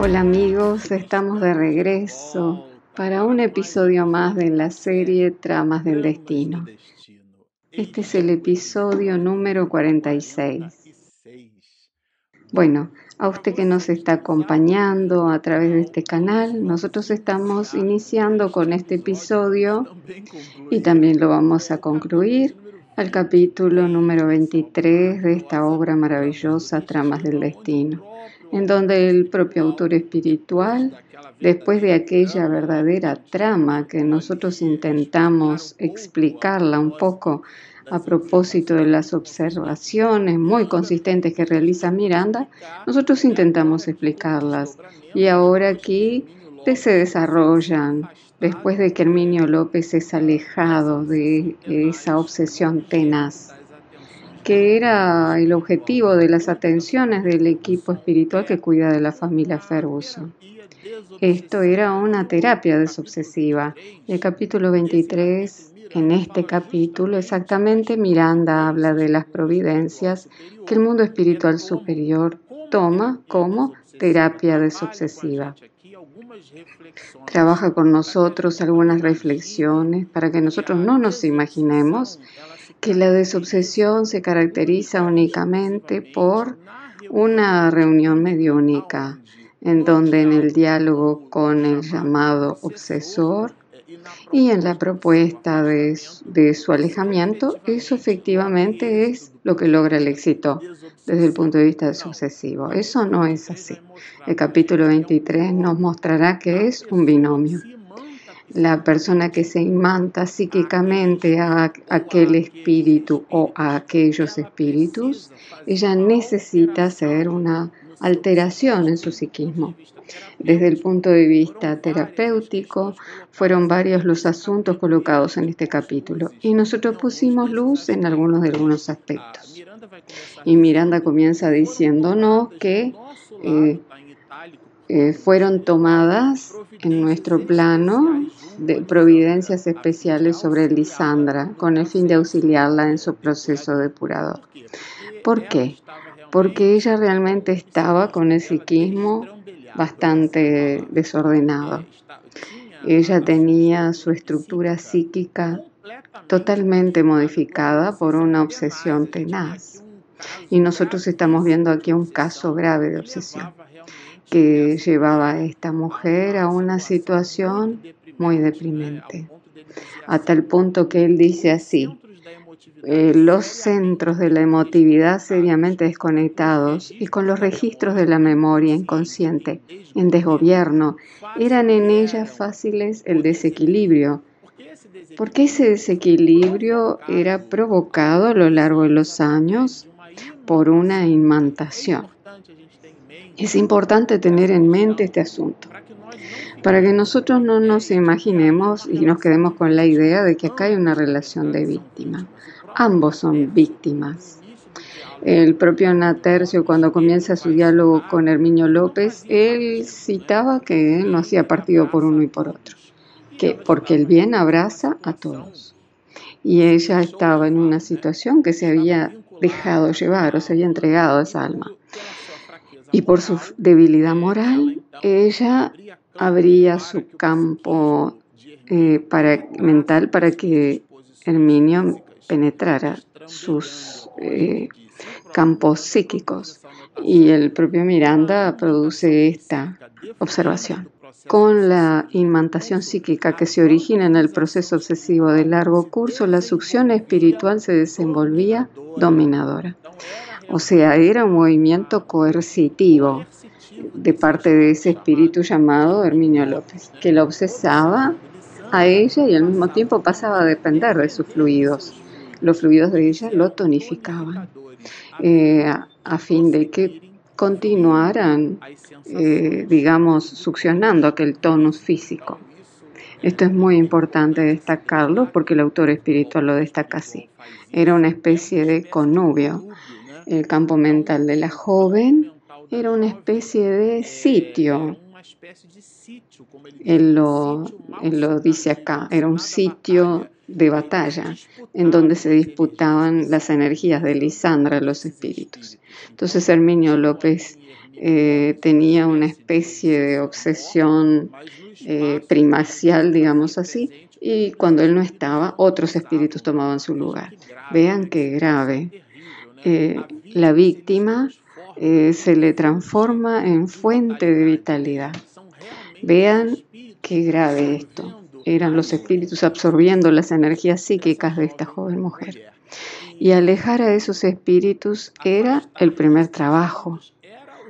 Hola amigos, estamos de regreso para un episodio más de la serie Tramas del Destino. Este es el episodio número 46. Bueno, a usted que nos está acompañando a través de este canal, nosotros estamos iniciando con este episodio y también lo vamos a concluir al capítulo número 23 de esta obra maravillosa, Tramas del Destino, en donde el propio autor espiritual, después de aquella verdadera trama que nosotros intentamos explicarla un poco a propósito de las observaciones muy consistentes que realiza Miranda, nosotros intentamos explicarlas. Y ahora aquí se desarrollan después de que Herminio López es alejado de esa obsesión tenaz, que era el objetivo de las atenciones del equipo espiritual que cuida de la familia Ferguson. Esto era una terapia desobsesiva. El capítulo 23, en este capítulo exactamente, Miranda habla de las providencias que el mundo espiritual superior toma como terapia desobsesiva. Trabaja con nosotros algunas reflexiones para que nosotros no nos imaginemos que la desobsesión se caracteriza únicamente por una reunión mediúnica, en donde en el diálogo con el llamado obsesor y en la propuesta de, su alejamiento, eso efectivamente es lo que logra el éxito desde el punto de vista sucesivo. Eso no es así. El capítulo 23 nos mostrará que es un binomio. La persona que se imanta psíquicamente a aquel espíritu o a aquellos espíritus, ella necesita hacer una alteración en su psiquismo. Desde el punto de vista terapéutico, fueron varios los asuntos colocados en este capítulo y nosotros pusimos luz en algunos de algunos aspectos. Y Miranda comienza diciéndonos que eh, eh, fueron tomadas en nuestro plano de providencias especiales sobre Lisandra con el fin de auxiliarla en su proceso depurador. ¿Por qué? Porque ella realmente estaba con el psiquismo bastante desordenado. Ella tenía su estructura psíquica totalmente modificada por una obsesión tenaz. Y nosotros estamos viendo aquí un caso grave de obsesión que llevaba a esta mujer a una situación muy deprimente, a tal punto que él dice así, eh, los centros de la emotividad seriamente desconectados y con los registros de la memoria inconsciente en desgobierno, eran en ella fáciles el desequilibrio, porque ese desequilibrio era provocado a lo largo de los años por una imantación. Es importante tener en mente este asunto para que nosotros no nos imaginemos y nos quedemos con la idea de que acá hay una relación de víctima. Ambos son víctimas. El propio Natercio, cuando comienza su diálogo con Herminio López, él citaba que él no hacía partido por uno y por otro, que porque el bien abraza a todos. Y ella estaba en una situación que se había dejado llevar o se había entregado a esa alma. Y por su debilidad moral, ella abría su campo eh, para, mental para que Herminio penetrara sus eh, campos psíquicos. Y el propio Miranda produce esta observación. Con la imantación psíquica que se origina en el proceso obsesivo de largo curso, la succión espiritual se desenvolvía dominadora. O sea, era un movimiento coercitivo de parte de ese espíritu llamado Herminio López, que la obsesaba a ella y al mismo tiempo pasaba a depender de sus fluidos. Los fluidos de ella lo tonificaban eh, a, fin de que continuaran, eh, digamos, succionando aquel tonus físico. Esto es muy importante destacarlo porque el autor espiritual lo destaca así. Era una especie de connubio el campo mental de la joven era una especie de sitio. Él lo, lo dice acá, era un sitio de batalla en donde se disputaban las energías de Lisandra, los espíritus. Entonces Herminio López eh, tenía una especie de obsesión eh, primacial, digamos así, y cuando él no estaba, otros espíritus tomaban su lugar. Vean qué grave. Eh, la víctima se le transforma en fuente de vitalidad. Vean qué grave esto. Eran los espíritus absorbiendo las energías psíquicas de esta joven mujer. Y alejar a esos espíritus era el primer trabajo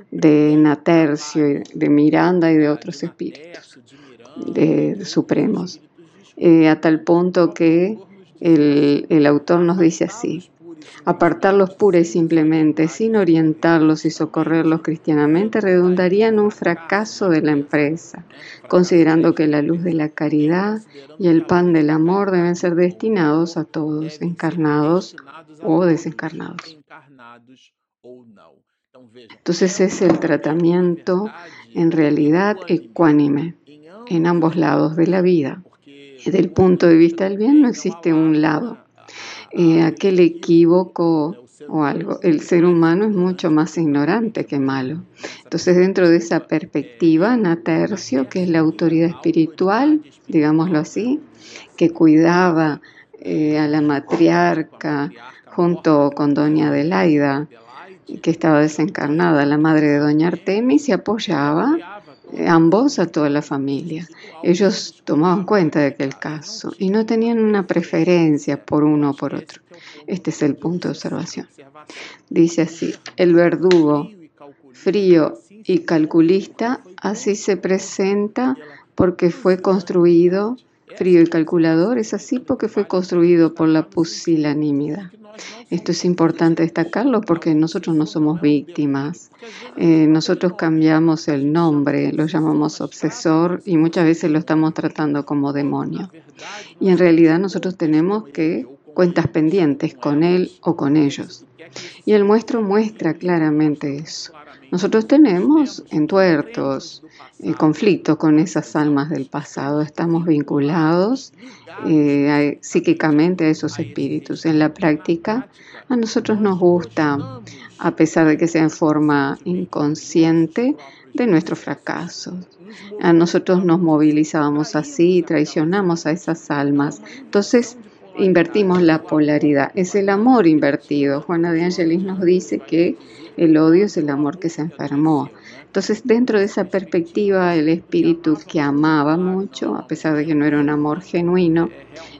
de Natercio, de Miranda y de otros espíritus de, supremos, eh, a tal punto que el autor nos dice así, Apartarlos pura y simplemente, sin orientarlos y socorrerlos cristianamente, redundaría en un fracaso de la empresa, considerando que la luz de la caridad y el pan del amor deben ser destinados a todos, encarnados o desencarnados. Entonces es el tratamiento en realidad ecuánime en ambos lados de la vida. Desde el punto de vista del bien no existe un lado. Eh, aquel equívoco o algo. El ser humano es mucho más ignorante que malo. Entonces, dentro de esa perspectiva, Natercio, que es la autoridad espiritual, digámoslo así, que cuidaba eh, a la matriarca junto con doña Adelaida, que estaba desencarnada, la madre de doña Artemis, y apoyaba ambos a toda la familia. Ellos tomaban cuenta de aquel caso y no tenían una preferencia por uno o por otro. Este es el punto de observación. Dice así, el verdugo frío y calculista así se presenta porque fue construido, frío y calculador, es así porque fue construido por la pusilanimidad. Esto es importante destacarlo porque nosotros no somos víctimas. Eh, nosotros cambiamos el nombre, lo llamamos obsesor y muchas veces lo estamos tratando como demonio. Y en realidad nosotros tenemos que cuentas pendientes con él o con ellos. Y el muestro muestra claramente eso. Nosotros tenemos entuertos, eh, conflictos con esas almas del pasado, estamos vinculados eh, psíquicamente a esos espíritus. En la práctica, a nosotros nos gusta, a pesar de que sea en forma inconsciente, de nuestros fracasos. A nosotros nos movilizábamos así traicionamos a esas almas. Entonces, invertimos la polaridad. Es el amor invertido. Juana de Angelis nos dice que el odio es el amor que se enfermó. Entonces, dentro de esa perspectiva, el espíritu que amaba mucho, a pesar de que no era un amor genuino,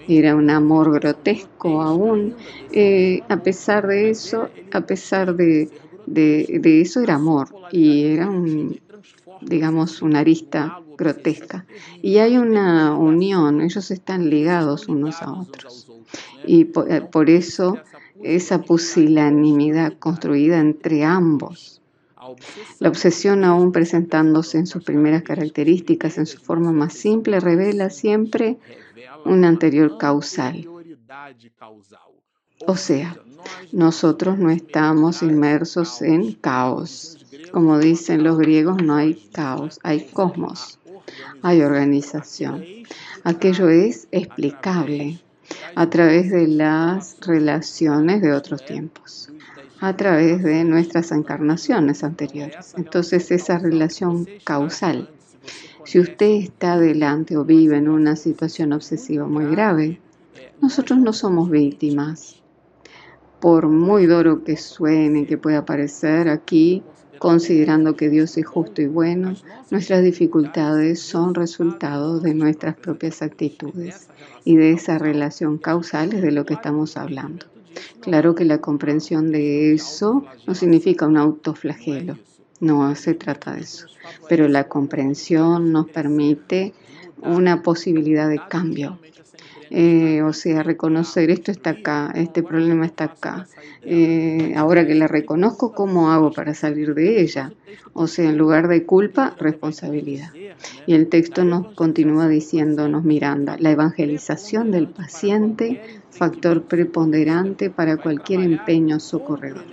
era un amor grotesco aún, eh, a pesar de eso, a pesar de, eso era amor y era un, digamos, una arista grotesca. Y hay una unión, ellos están ligados unos a otros. Y eh, por, eso esa pusilanimidad construida entre ambos. La obsesión aún presentándose en sus primeras características, en su forma más simple, revela siempre un anterior causal. O sea, nosotros no estamos inmersos en caos. Como dicen los griegos, no hay caos, hay cosmos, hay organización. Aquello es explicable a través de las relaciones de otros tiempos, a través de nuestras encarnaciones anteriores. Entonces esa relación causal. Si usted está adelante o vive en una situación obsesiva muy grave, nosotros no somos víctimas. Por muy duro que suene, que pueda parecer aquí, considerando que Dios es justo y bueno, nuestras dificultades son resultado de nuestras propias actitudes y de esa relación causal de lo que estamos hablando. Claro que la comprensión de eso no significa un autoflagelo, no se trata de eso, pero la comprensión nos permite una posibilidad de cambio, eh, o sea, reconocer esto está acá, este problema está acá. Eh, ahora que la reconozco, ¿cómo hago para salir de ella? O sea, en lugar de culpa, responsabilidad. Y el texto nos continúa diciéndonos, Miranda, la evangelización del paciente, factor preponderante para cualquier empeño socorredor.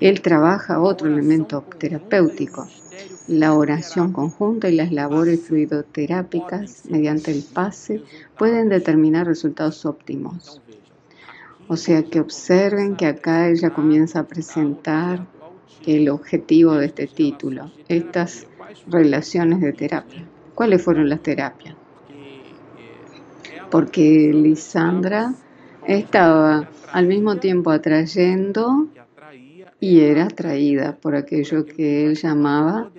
Él trabaja otro elemento terapéutico, la oración conjunta y las labores fluidoterápicas mediante el pase pueden determinar resultados óptimos. O sea que observen que acá ella comienza a presentar el objetivo de este título, estas relaciones de terapia. ¿Cuáles fueron las terapias? Porque Lisandra estaba al mismo tiempo atrayendo y era atraída por aquello que él llamaba,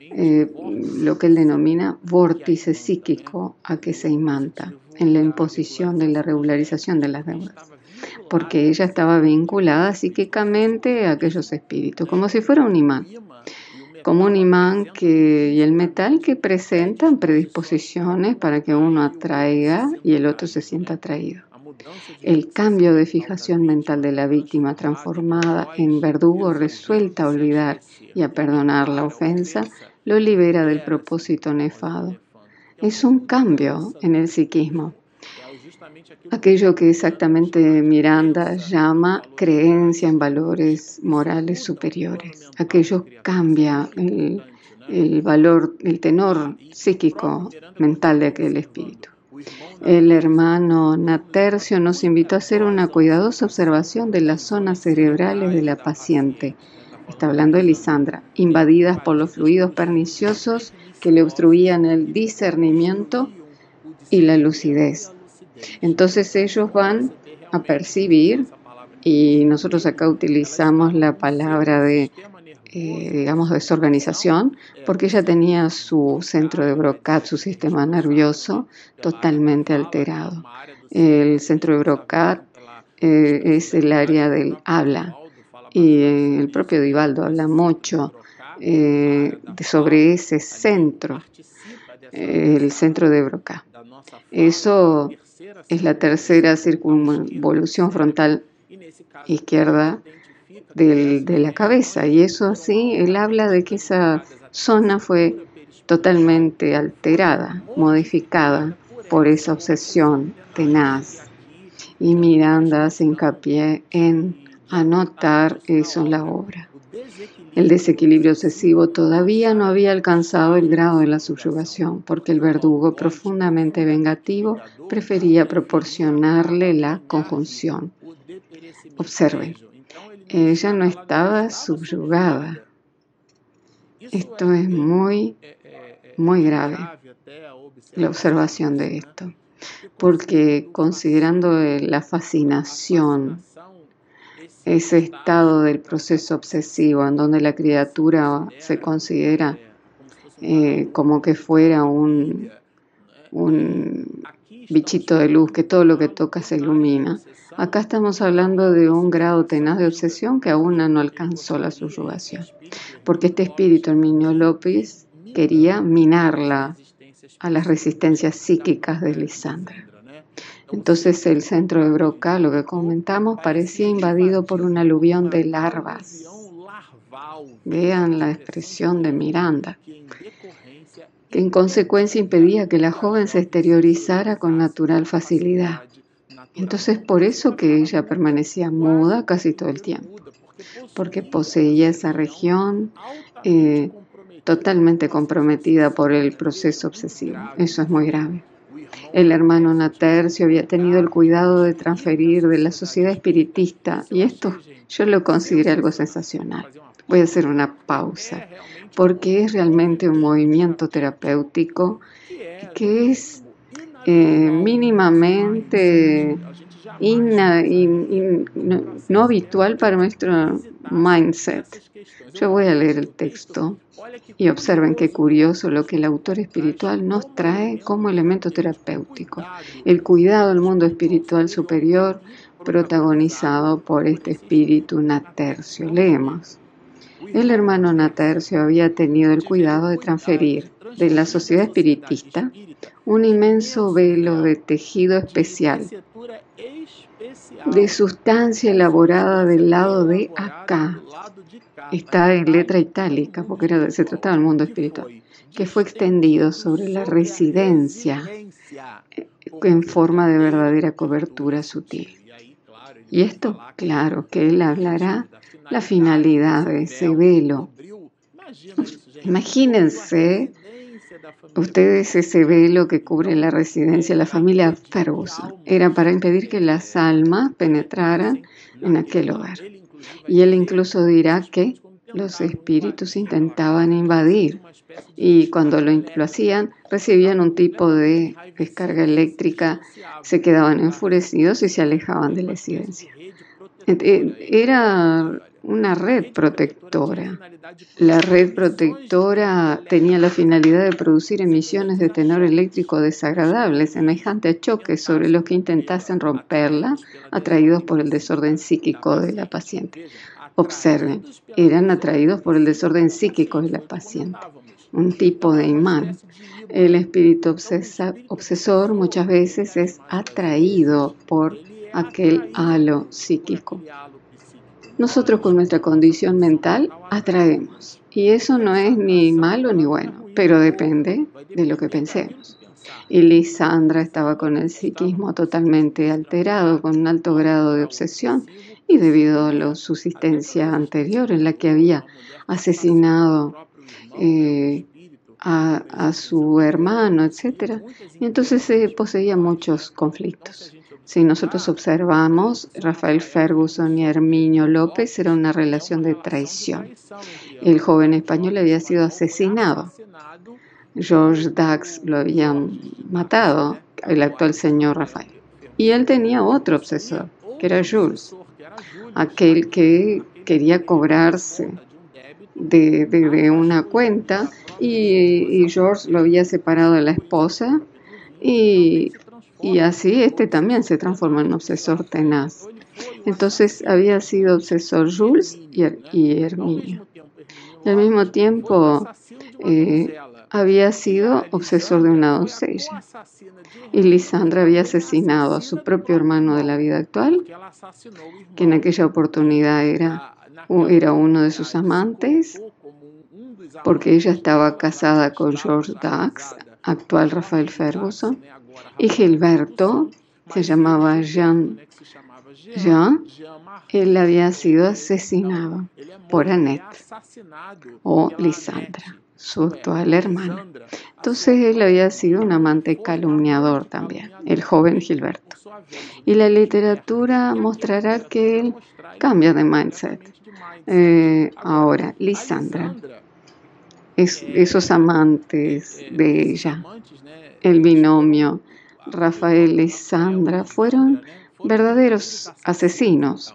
eh, lo que él denomina vórtice psíquico a que se imanta en la imposición de la regularización de las deudas, porque ella estaba vinculada psíquicamente a aquellos espíritus, como si fuera un imán, como un imán que, y el metal que presentan predisposiciones para que uno atraiga y el otro se sienta atraído. El cambio de fijación mental de la víctima transformada en verdugo resuelta a olvidar y a perdonar la ofensa lo libera del propósito nefado. Es un cambio en el psiquismo. Aquello que exactamente Miranda llama creencia en valores morales superiores. Aquello cambia el, valor, el tenor psíquico mental de aquel espíritu. El hermano Natercio nos invitó a hacer una cuidadosa observación de las zonas cerebrales de la paciente. Está hablando de Lisandra, invadidas por los fluidos perniciosos que le obstruían el discernimiento y la lucidez. Entonces ellos van a percibir, y nosotros acá utilizamos la palabra de eh, digamos, desorganización, porque ella tenía su centro de Brocat, su sistema nervioso, totalmente alterado. El centro de Brocat eh, es el área del habla. Y eh, el propio Divaldo habla mucho sobre ese centro, el centro de Brocat. Eso es la tercera circunvolución frontal izquierda de la cabeza. Y eso así, él habla de que esa zona fue totalmente alterada, modificada por esa obsesión tenaz. Y Miranda hace hincapié en anotar eso en la obra. El desequilibrio obsesivo todavía no había alcanzado el grado de la subyugación, porque el verdugo profundamente vengativo prefería proporcionarle la conjunción. Observen, ella no estaba subyugada. Esto es muy, muy grave, la observación de esto, porque considerando la fascinación, ese estado del proceso obsesivo en donde la criatura se considera eh, como que fuera un, un bichito de luz, que todo lo que toca se ilumina, Acá estamos hablando de un grado tenaz de obsesión que aún no alcanzó la subyugación, porque este espíritu, el niño López, quería minarla a las resistencias psíquicas de Lisandra. Entonces el centro de Broca, lo que comentamos, parecía invadido por un aluvión de larvas. Vean la expresión de Miranda, que en consecuencia impedía que la joven se exteriorizara con natural facilidad. Entonces por eso que ella permanecía muda casi todo el tiempo, porque poseía esa región eh, totalmente comprometida por el proceso obsesivo. Eso es muy grave. El hermano Natercio había tenido el cuidado de transferir de la sociedad espiritista y esto yo lo consideré algo sensacional. Voy a hacer una pausa porque es realmente un movimiento terapéutico que es eh, mínimamente no, habitual para nuestro mindset. Yo voy a leer el texto y observen qué curioso lo que el autor espiritual nos trae como elemento terapéutico. El cuidado del mundo espiritual superior protagonizado por este espíritu natercio. Leemos. El hermano Natercio había tenido el cuidado de transferir de la sociedad espiritista un inmenso velo de tejido especial, de sustancia elaborada del lado de acá. Está en letra itálica porque era, se trataba del mundo espiritual, que fue extendido sobre la residencia en forma de verdadera cobertura sutil. Y esto, claro, que él hablará la finalidad de ese velo. Imagínense ustedes ese velo que cubre la residencia de la familia Ferguson. Era para impedir que las almas penetraran en aquel hogar. Y él incluso dirá que los espíritus intentaban invadir y cuando lo, lo, hacían recibían un tipo de descarga eléctrica, se quedaban enfurecidos y se alejaban de la residencia. Era una red protectora. La red protectora tenía la finalidad de producir emisiones de tenor eléctrico desagradables, semejante a choques sobre los que intentasen romperla, atraídos por el desorden psíquico de la paciente. Observen, eran atraídos por el desorden psíquico de la paciente, un tipo de imán. El espíritu obsesor muchas veces es atraído por aquel halo psíquico. Nosotros con nuestra condición mental atraemos. Y eso no es ni malo ni bueno, pero depende de lo que pensemos. Y Lisandra estaba con el psiquismo totalmente alterado, con un alto grado de obsesión, y debido a la subsistencia anterior en la que había asesinado eh, a, su hermano, etc. Y entonces se poseía muchos conflictos. Si nosotros observamos, Rafael Ferguson y Herminio López era una relación de traición. El joven español había sido asesinado. George Dax lo había matado, el actual señor Rafael. Y él tenía otro obsesor, que era Jules, aquel que quería cobrarse de, una cuenta y, y George lo había separado de la esposa y y así este también se transforma en obsesor tenaz. Entonces había sido obsesor Jules y, y Herminio. Y al mismo tiempo eh, había sido obsesor de una doncella. Y Lisandra había asesinado a su propio hermano de la vida actual, que en aquella oportunidad era, era uno de sus amantes, porque ella estaba casada con George Dax, actual Rafael Ferguson, y Gilberto se llamaba Jean. Jean, él había sido asesinado por Annette o Lisandra, su actual hermana. Entonces él había sido un amante calumniador también, el joven Gilberto. Y la literatura mostrará que él cambia de mindset. Eh, ahora, Lisandra, esos amantes de ella, el binomio Rafael y Sandra fueron verdaderos asesinos.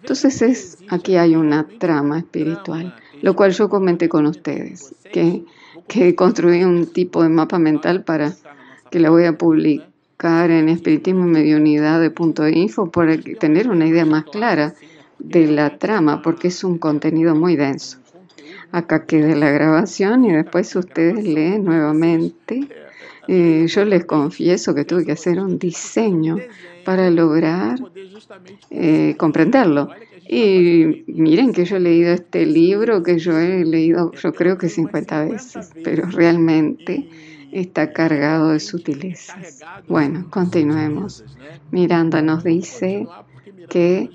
Entonces es, aquí hay una trama espiritual, lo cual yo comenté con ustedes, que, que construí un tipo de mapa mental para que la voy a publicar en espiritismo y mediunidad de punto info para tener una idea más clara de la trama, porque es un contenido muy denso. Acá queda la grabación y después ustedes leen nuevamente yo les confieso que tuve que hacer un diseño para lograr eh, comprenderlo. Y miren que yo he leído este libro que yo he leído yo creo que 50 veces, pero realmente está cargado de sutilezas. Bueno, continuemos. Miranda nos dice que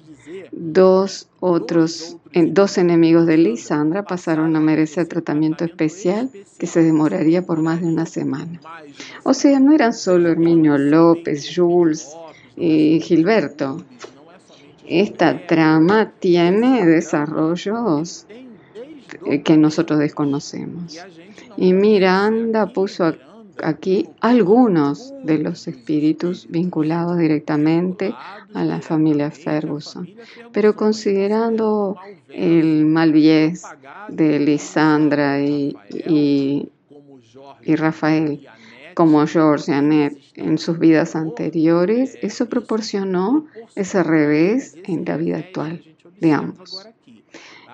dos otros, dos enemigos de Lisandra pasaron a merecer tratamiento especial que se demoraría por más de una semana. O sea, no eran solo Herminio López, Jules y Gilberto. Esta trama tiene desarrollos que nosotros desconocemos. Y Miranda puso aquí algunos de los espíritus vinculados directamente a la familia Ferguson, pero considerando el malviez de Lisandra y, y, Rafael, como George y Annette en sus vidas anteriores, eso proporcionó ese revés en la vida actual de ambos.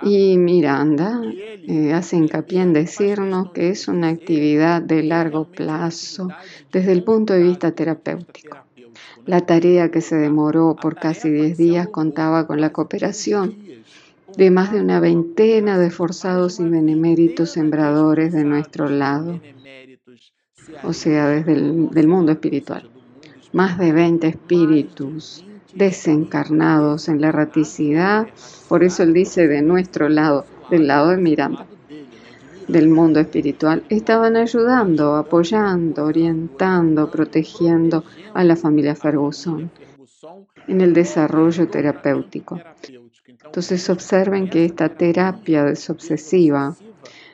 Y Miranda eh, hace hincapié en decirnos que es una actividad de largo plazo desde el punto de vista terapéutico. La tarea que se demoró por casi 10 días contaba con la cooperación de más de una veintena de forzados y beneméritos sembradores de nuestro lado, o sea, desde el mundo espiritual. Más de 20 espíritus desencarnados en la erraticidad. Por eso él dice de nuestro lado, del lado de Miranda, del mundo espiritual, estaban ayudando, apoyando, orientando, protegiendo a la familia Ferguson en el desarrollo terapéutico. Entonces observen que esta terapia desobsesiva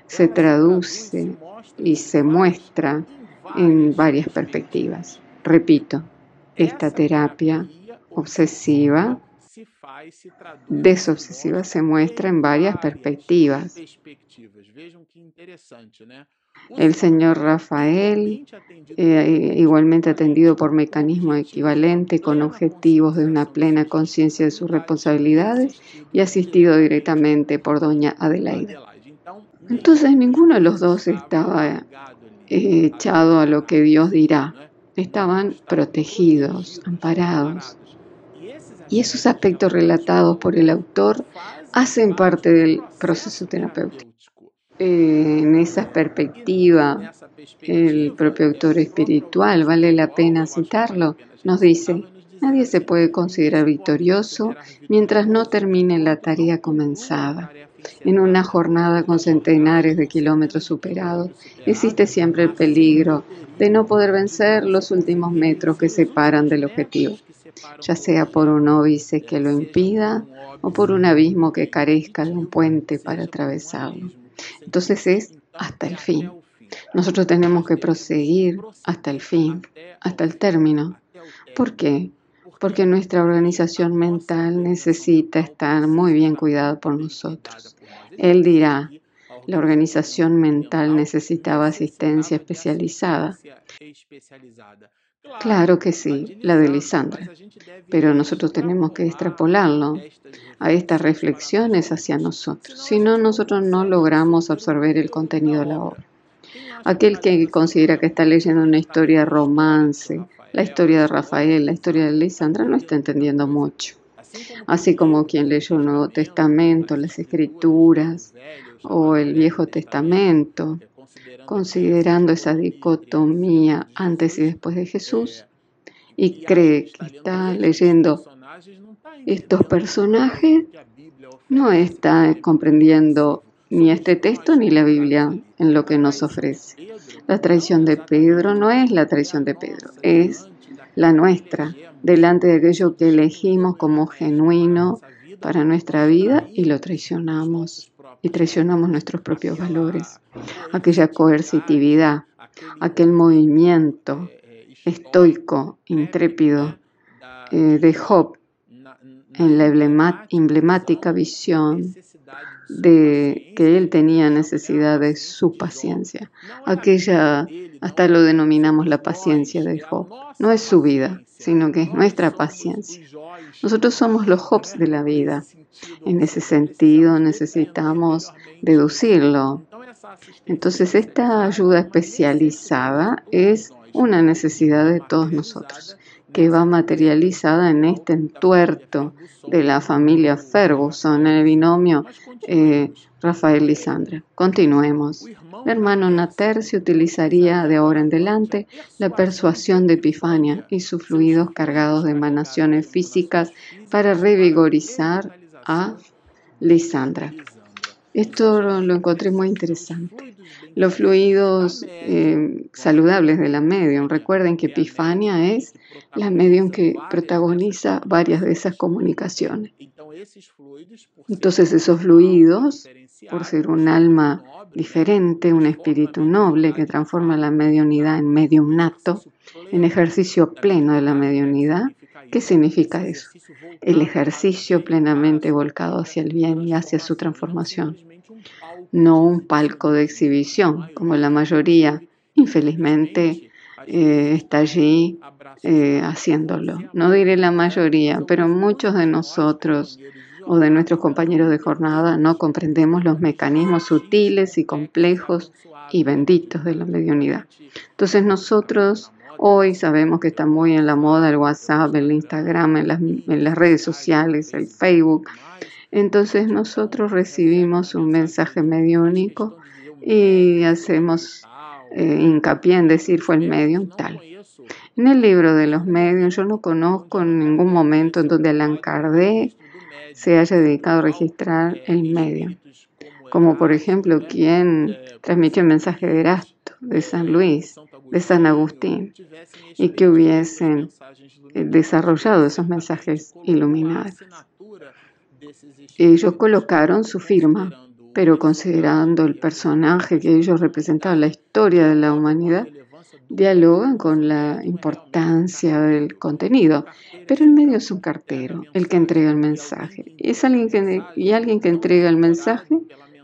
se traduce y se muestra en varias perspectivas. Repito, esta terapia obsesiva, desobsesiva, se muestra en varias perspectivas. El señor Rafael, eh, igualmente atendido por mecanismo equivalente con objetivos de una plena conciencia de sus responsabilidades y asistido directamente por doña Adelaide. Entonces ninguno de los dos estaba eh, echado a lo que Dios dirá. Estaban protegidos, amparados. Y esos aspectos relatados por el autor hacen parte del proceso terapéutico. En esa perspectiva, el propio autor espiritual, vale la pena citarlo, nos dice, nadie se puede considerar victorioso mientras no termine la tarea comenzada. En una jornada con centenares de kilómetros superados, existe siempre el peligro de no poder vencer los últimos metros que separan del objetivo, ya sea por un óbice que lo impida o por un abismo que carezca de un puente para atravesarlo. Entonces es hasta el fin. Nosotros tenemos que proseguir hasta el fin, hasta el término. ¿Por qué? Porque nuestra organización mental necesita estar muy bien cuidada por nosotros. Él dirá, la organización mental necesitaba asistencia especializada. Claro que sí, la de Lisandra, pero nosotros tenemos que extrapolarlo a estas reflexiones hacia nosotros, si no, nosotros no logramos absorber el contenido de la obra. Aquel que considera que está leyendo una historia romance, la historia de Rafael, la historia de Lisandra, no está entendiendo mucho. Así como quien leyó el Nuevo Testamento, las Escrituras o el Viejo Testamento, considerando esa dicotomía antes y después de Jesús y cree que está leyendo estos personajes, no está comprendiendo ni este texto ni la Biblia en lo que nos ofrece. La traición de Pedro no es la traición de Pedro, es la nuestra, delante de aquello que elegimos como genuino para nuestra vida y lo traicionamos y traicionamos nuestros propios valores, aquella coercitividad, aquel movimiento estoico, intrépido eh, de Job en la emblemática visión de que él tenía necesidad de su paciencia. Aquella, hasta lo denominamos la paciencia de Job. No es su vida, sino que es nuestra paciencia. Nosotros somos los Jobs de la vida. En ese sentido necesitamos deducirlo. Entonces esta ayuda especializada es una necesidad de todos nosotros que va materializada en este entuerto de la familia Ferguson, en el binomio eh, Rafael Lisandra. Continuemos. Hermano Nater utilizaría de ahora en adelante la persuasión de Epifania y sus fluidos cargados de emanaciones físicas para revigorizar a Lisandra. Esto lo encontré muy interesante. Los fluidos eh, saludables de la medium. Recuerden que Epifania es la medium que protagoniza varias de esas comunicaciones. Entonces esos fluidos, por ser un alma diferente, un espíritu noble que transforma la mediunidad en medium nato, en ejercicio pleno de la mediunidad, ¿qué significa eso? El ejercicio plenamente volcado hacia el bien y hacia su transformación no un palco de exhibición, como la mayoría, infelizmente, eh, está allí eh, haciéndolo. No diré la mayoría, pero muchos de nosotros o de nuestros compañeros de jornada no comprendemos los mecanismos sutiles y complejos y benditos de la mediunidad. Entonces nosotros hoy sabemos que está muy en la moda el WhatsApp, el Instagram, en las, en las redes sociales, el Facebook, entonces nosotros recibimos un mensaje mediúnico y hacemos eh, hincapié en decir fue el medium tal. En el libro de los medios yo no conozco ningún momento en donde Allan Kardec se haya dedicado a registrar el medio, como por ejemplo quien transmitió el mensaje de Erasto, de San Luis, de San Agustín, y que hubiesen eh, desarrollado esos mensajes iluminados. Ellos colocaron su firma, pero considerando el personaje que ellos representaban, la historia de la humanidad, dialogan con la importancia del contenido, pero el medio es un cartero, el que entrega el mensaje. Es y alguien que entrega el mensaje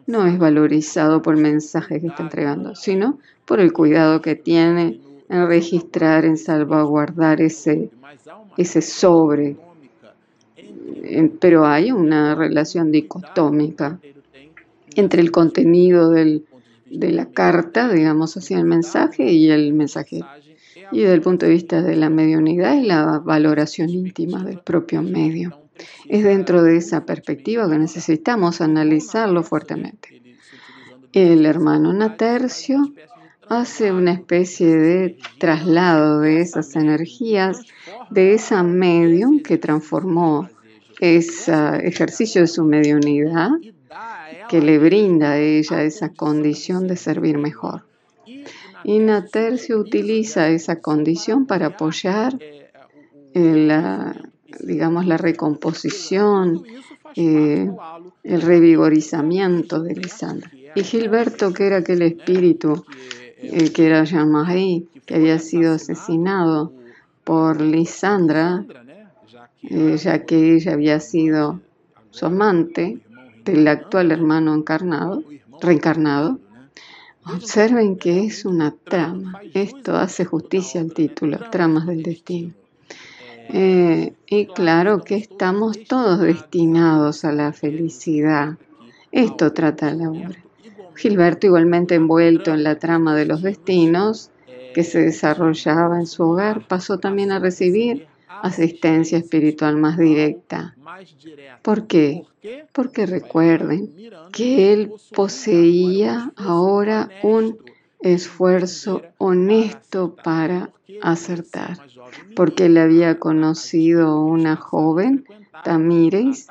no es valorizado por el mensaje que está entregando, sino por el cuidado que tiene en registrar, en salvaguardar ese, ese sobre. Pero hay una relación dicotómica entre el contenido de la carta, digamos, hacia el mensaje y el mensajero. Y desde el punto de vista de la mediunidad es la valoración íntima del propio medio. Es dentro de esa perspectiva que necesitamos analizarlo fuertemente. El hermano Natercio hace una especie de traslado de esas energías, de esa medium que transformó ese ejercicio de su mediunidad que le brinda a ella esa condición de servir mejor. Y Natercio utiliza esa condición para apoyar la, digamos, la recomposición, eh, el revigorizamiento de Lisandra. Y Gilberto, que era aquel espíritu eh, que era Jean-Marie, que había sido asesinado por Lisandra, ya que ella había sido su amante, del actual hermano encarnado, reencarnado, observen que es una trama. Esto hace justicia al título, Tramas del Destino. Eh, y claro que estamos todos destinados a la felicidad. Esto trata la obra. Gilberto, igualmente envuelto en la trama de los destinos que se desarrollaba en su hogar, pasó también a recibir asistencia espiritual más directa. ¿Por qué? Porque recuerden que él poseía ahora un esfuerzo honesto para acertar, porque él había conocido una joven, Tamires,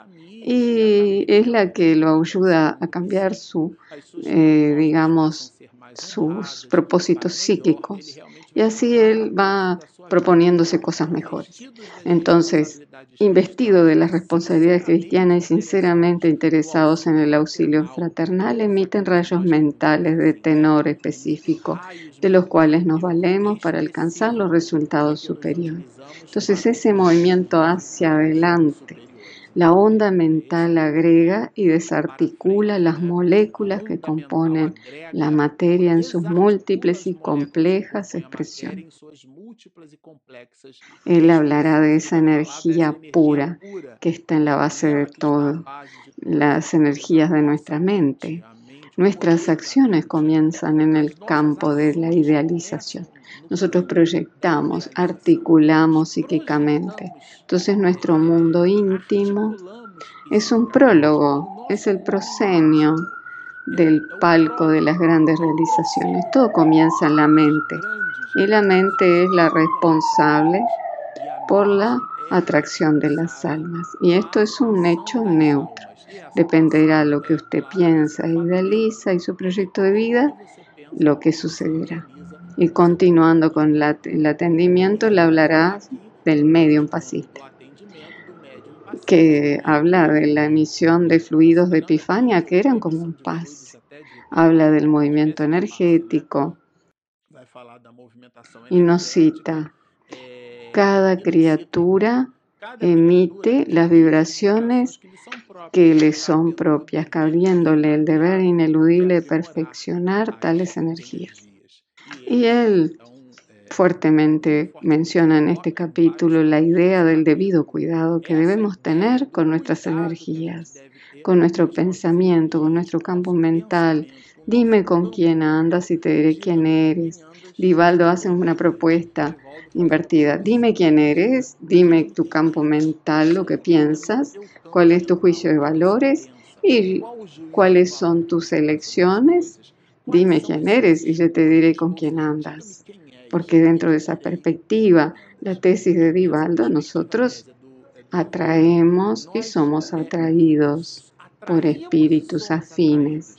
y es la que lo ayuda a cambiar su, eh, digamos, sus propósitos psíquicos. Y así él va proponiéndose cosas mejores. Entonces, investido de las responsabilidades cristianas y sinceramente interesados en el auxilio fraternal, emiten rayos mentales de tenor específico, de los cuales nos valemos para alcanzar los resultados superiores. Entonces, ese movimiento hacia adelante la onda mental agrega y desarticula las moléculas que componen la materia en sus múltiples y complejas expresiones. Él hablará de esa energía pura que está en la base de todo, las energías de nuestra mente. Nuestras acciones comienzan en el campo de la idealización. Nosotros proyectamos, articulamos psíquicamente. Entonces nuestro mundo íntimo es un prólogo, es el proscenio del palco de las grandes realizaciones. Todo comienza en la mente y la mente es la responsable por la atracción de las almas. Y esto es un hecho neutro. Dependerá de lo que usted piensa, idealiza y su proyecto de vida, lo que sucederá. Y continuando con el atendimiento, le hablará del medium pasista, que habla de la emisión de fluidos de epifania que eran como un paz. Habla del movimiento energético y nos cita, cada criatura emite las vibraciones que le son propias, cabiéndole el deber ineludible de perfeccionar tales energías. Y él fuertemente menciona en este capítulo la idea del debido cuidado que debemos tener con nuestras energías, con nuestro pensamiento, con nuestro campo mental. Dime con quién andas y te diré quién eres. Divaldo hace una propuesta invertida. Dime quién eres, dime tu campo mental, lo que piensas, cuál es tu juicio de valores y cuáles son tus elecciones Dime quién eres y yo te diré con quién andas. Porque dentro de esa perspectiva, la tesis de Divaldo, nosotros atraemos y somos atraídos por espíritus afines.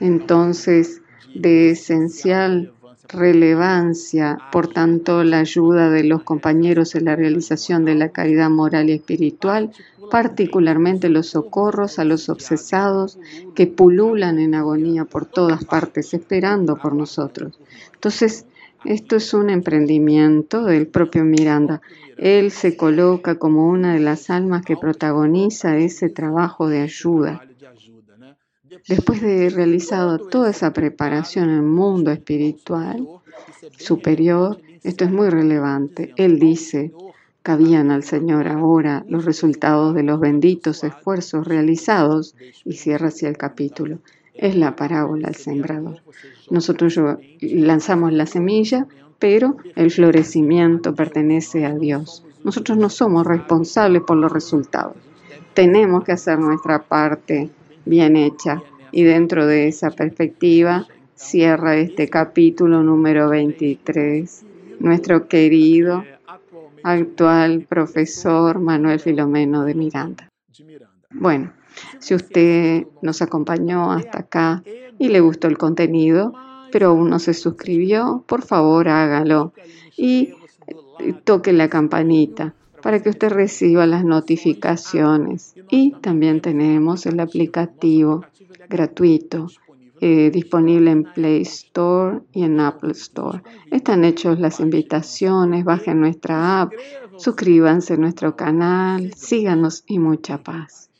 Entonces, de esencial relevancia, por tanto, la ayuda de los compañeros en la realización de la caridad moral y espiritual, particularmente los socorros a los obsesados que pululan en agonía por todas partes, esperando por nosotros. Entonces, esto es un emprendimiento del propio Miranda. Él se coloca como una de las almas que protagoniza ese trabajo de ayuda. Después de realizado toda esa preparación en el mundo espiritual superior, esto es muy relevante. Él dice, cabían al Señor ahora los resultados de los benditos esfuerzos realizados y cierra así el capítulo. Es la parábola del sembrador. Nosotros lanzamos la semilla, pero el florecimiento pertenece a Dios. Nosotros no somos responsables por los resultados. Tenemos que hacer nuestra parte bien hecha. Y dentro de esa perspectiva cierra este capítulo número 23 nuestro querido actual profesor Manuel Filomeno de Miranda. Bueno, si usted nos acompañó hasta acá y le gustó el contenido, pero aún no se suscribió, por favor hágalo y toque la campanita para que usted reciba las notificaciones. Y también tenemos el aplicativo gratuito eh, disponible en Play Store y en Apple Store. Están hechas las invitaciones, bajen nuestra app, suscríbanse a nuestro canal, síganos y mucha paz.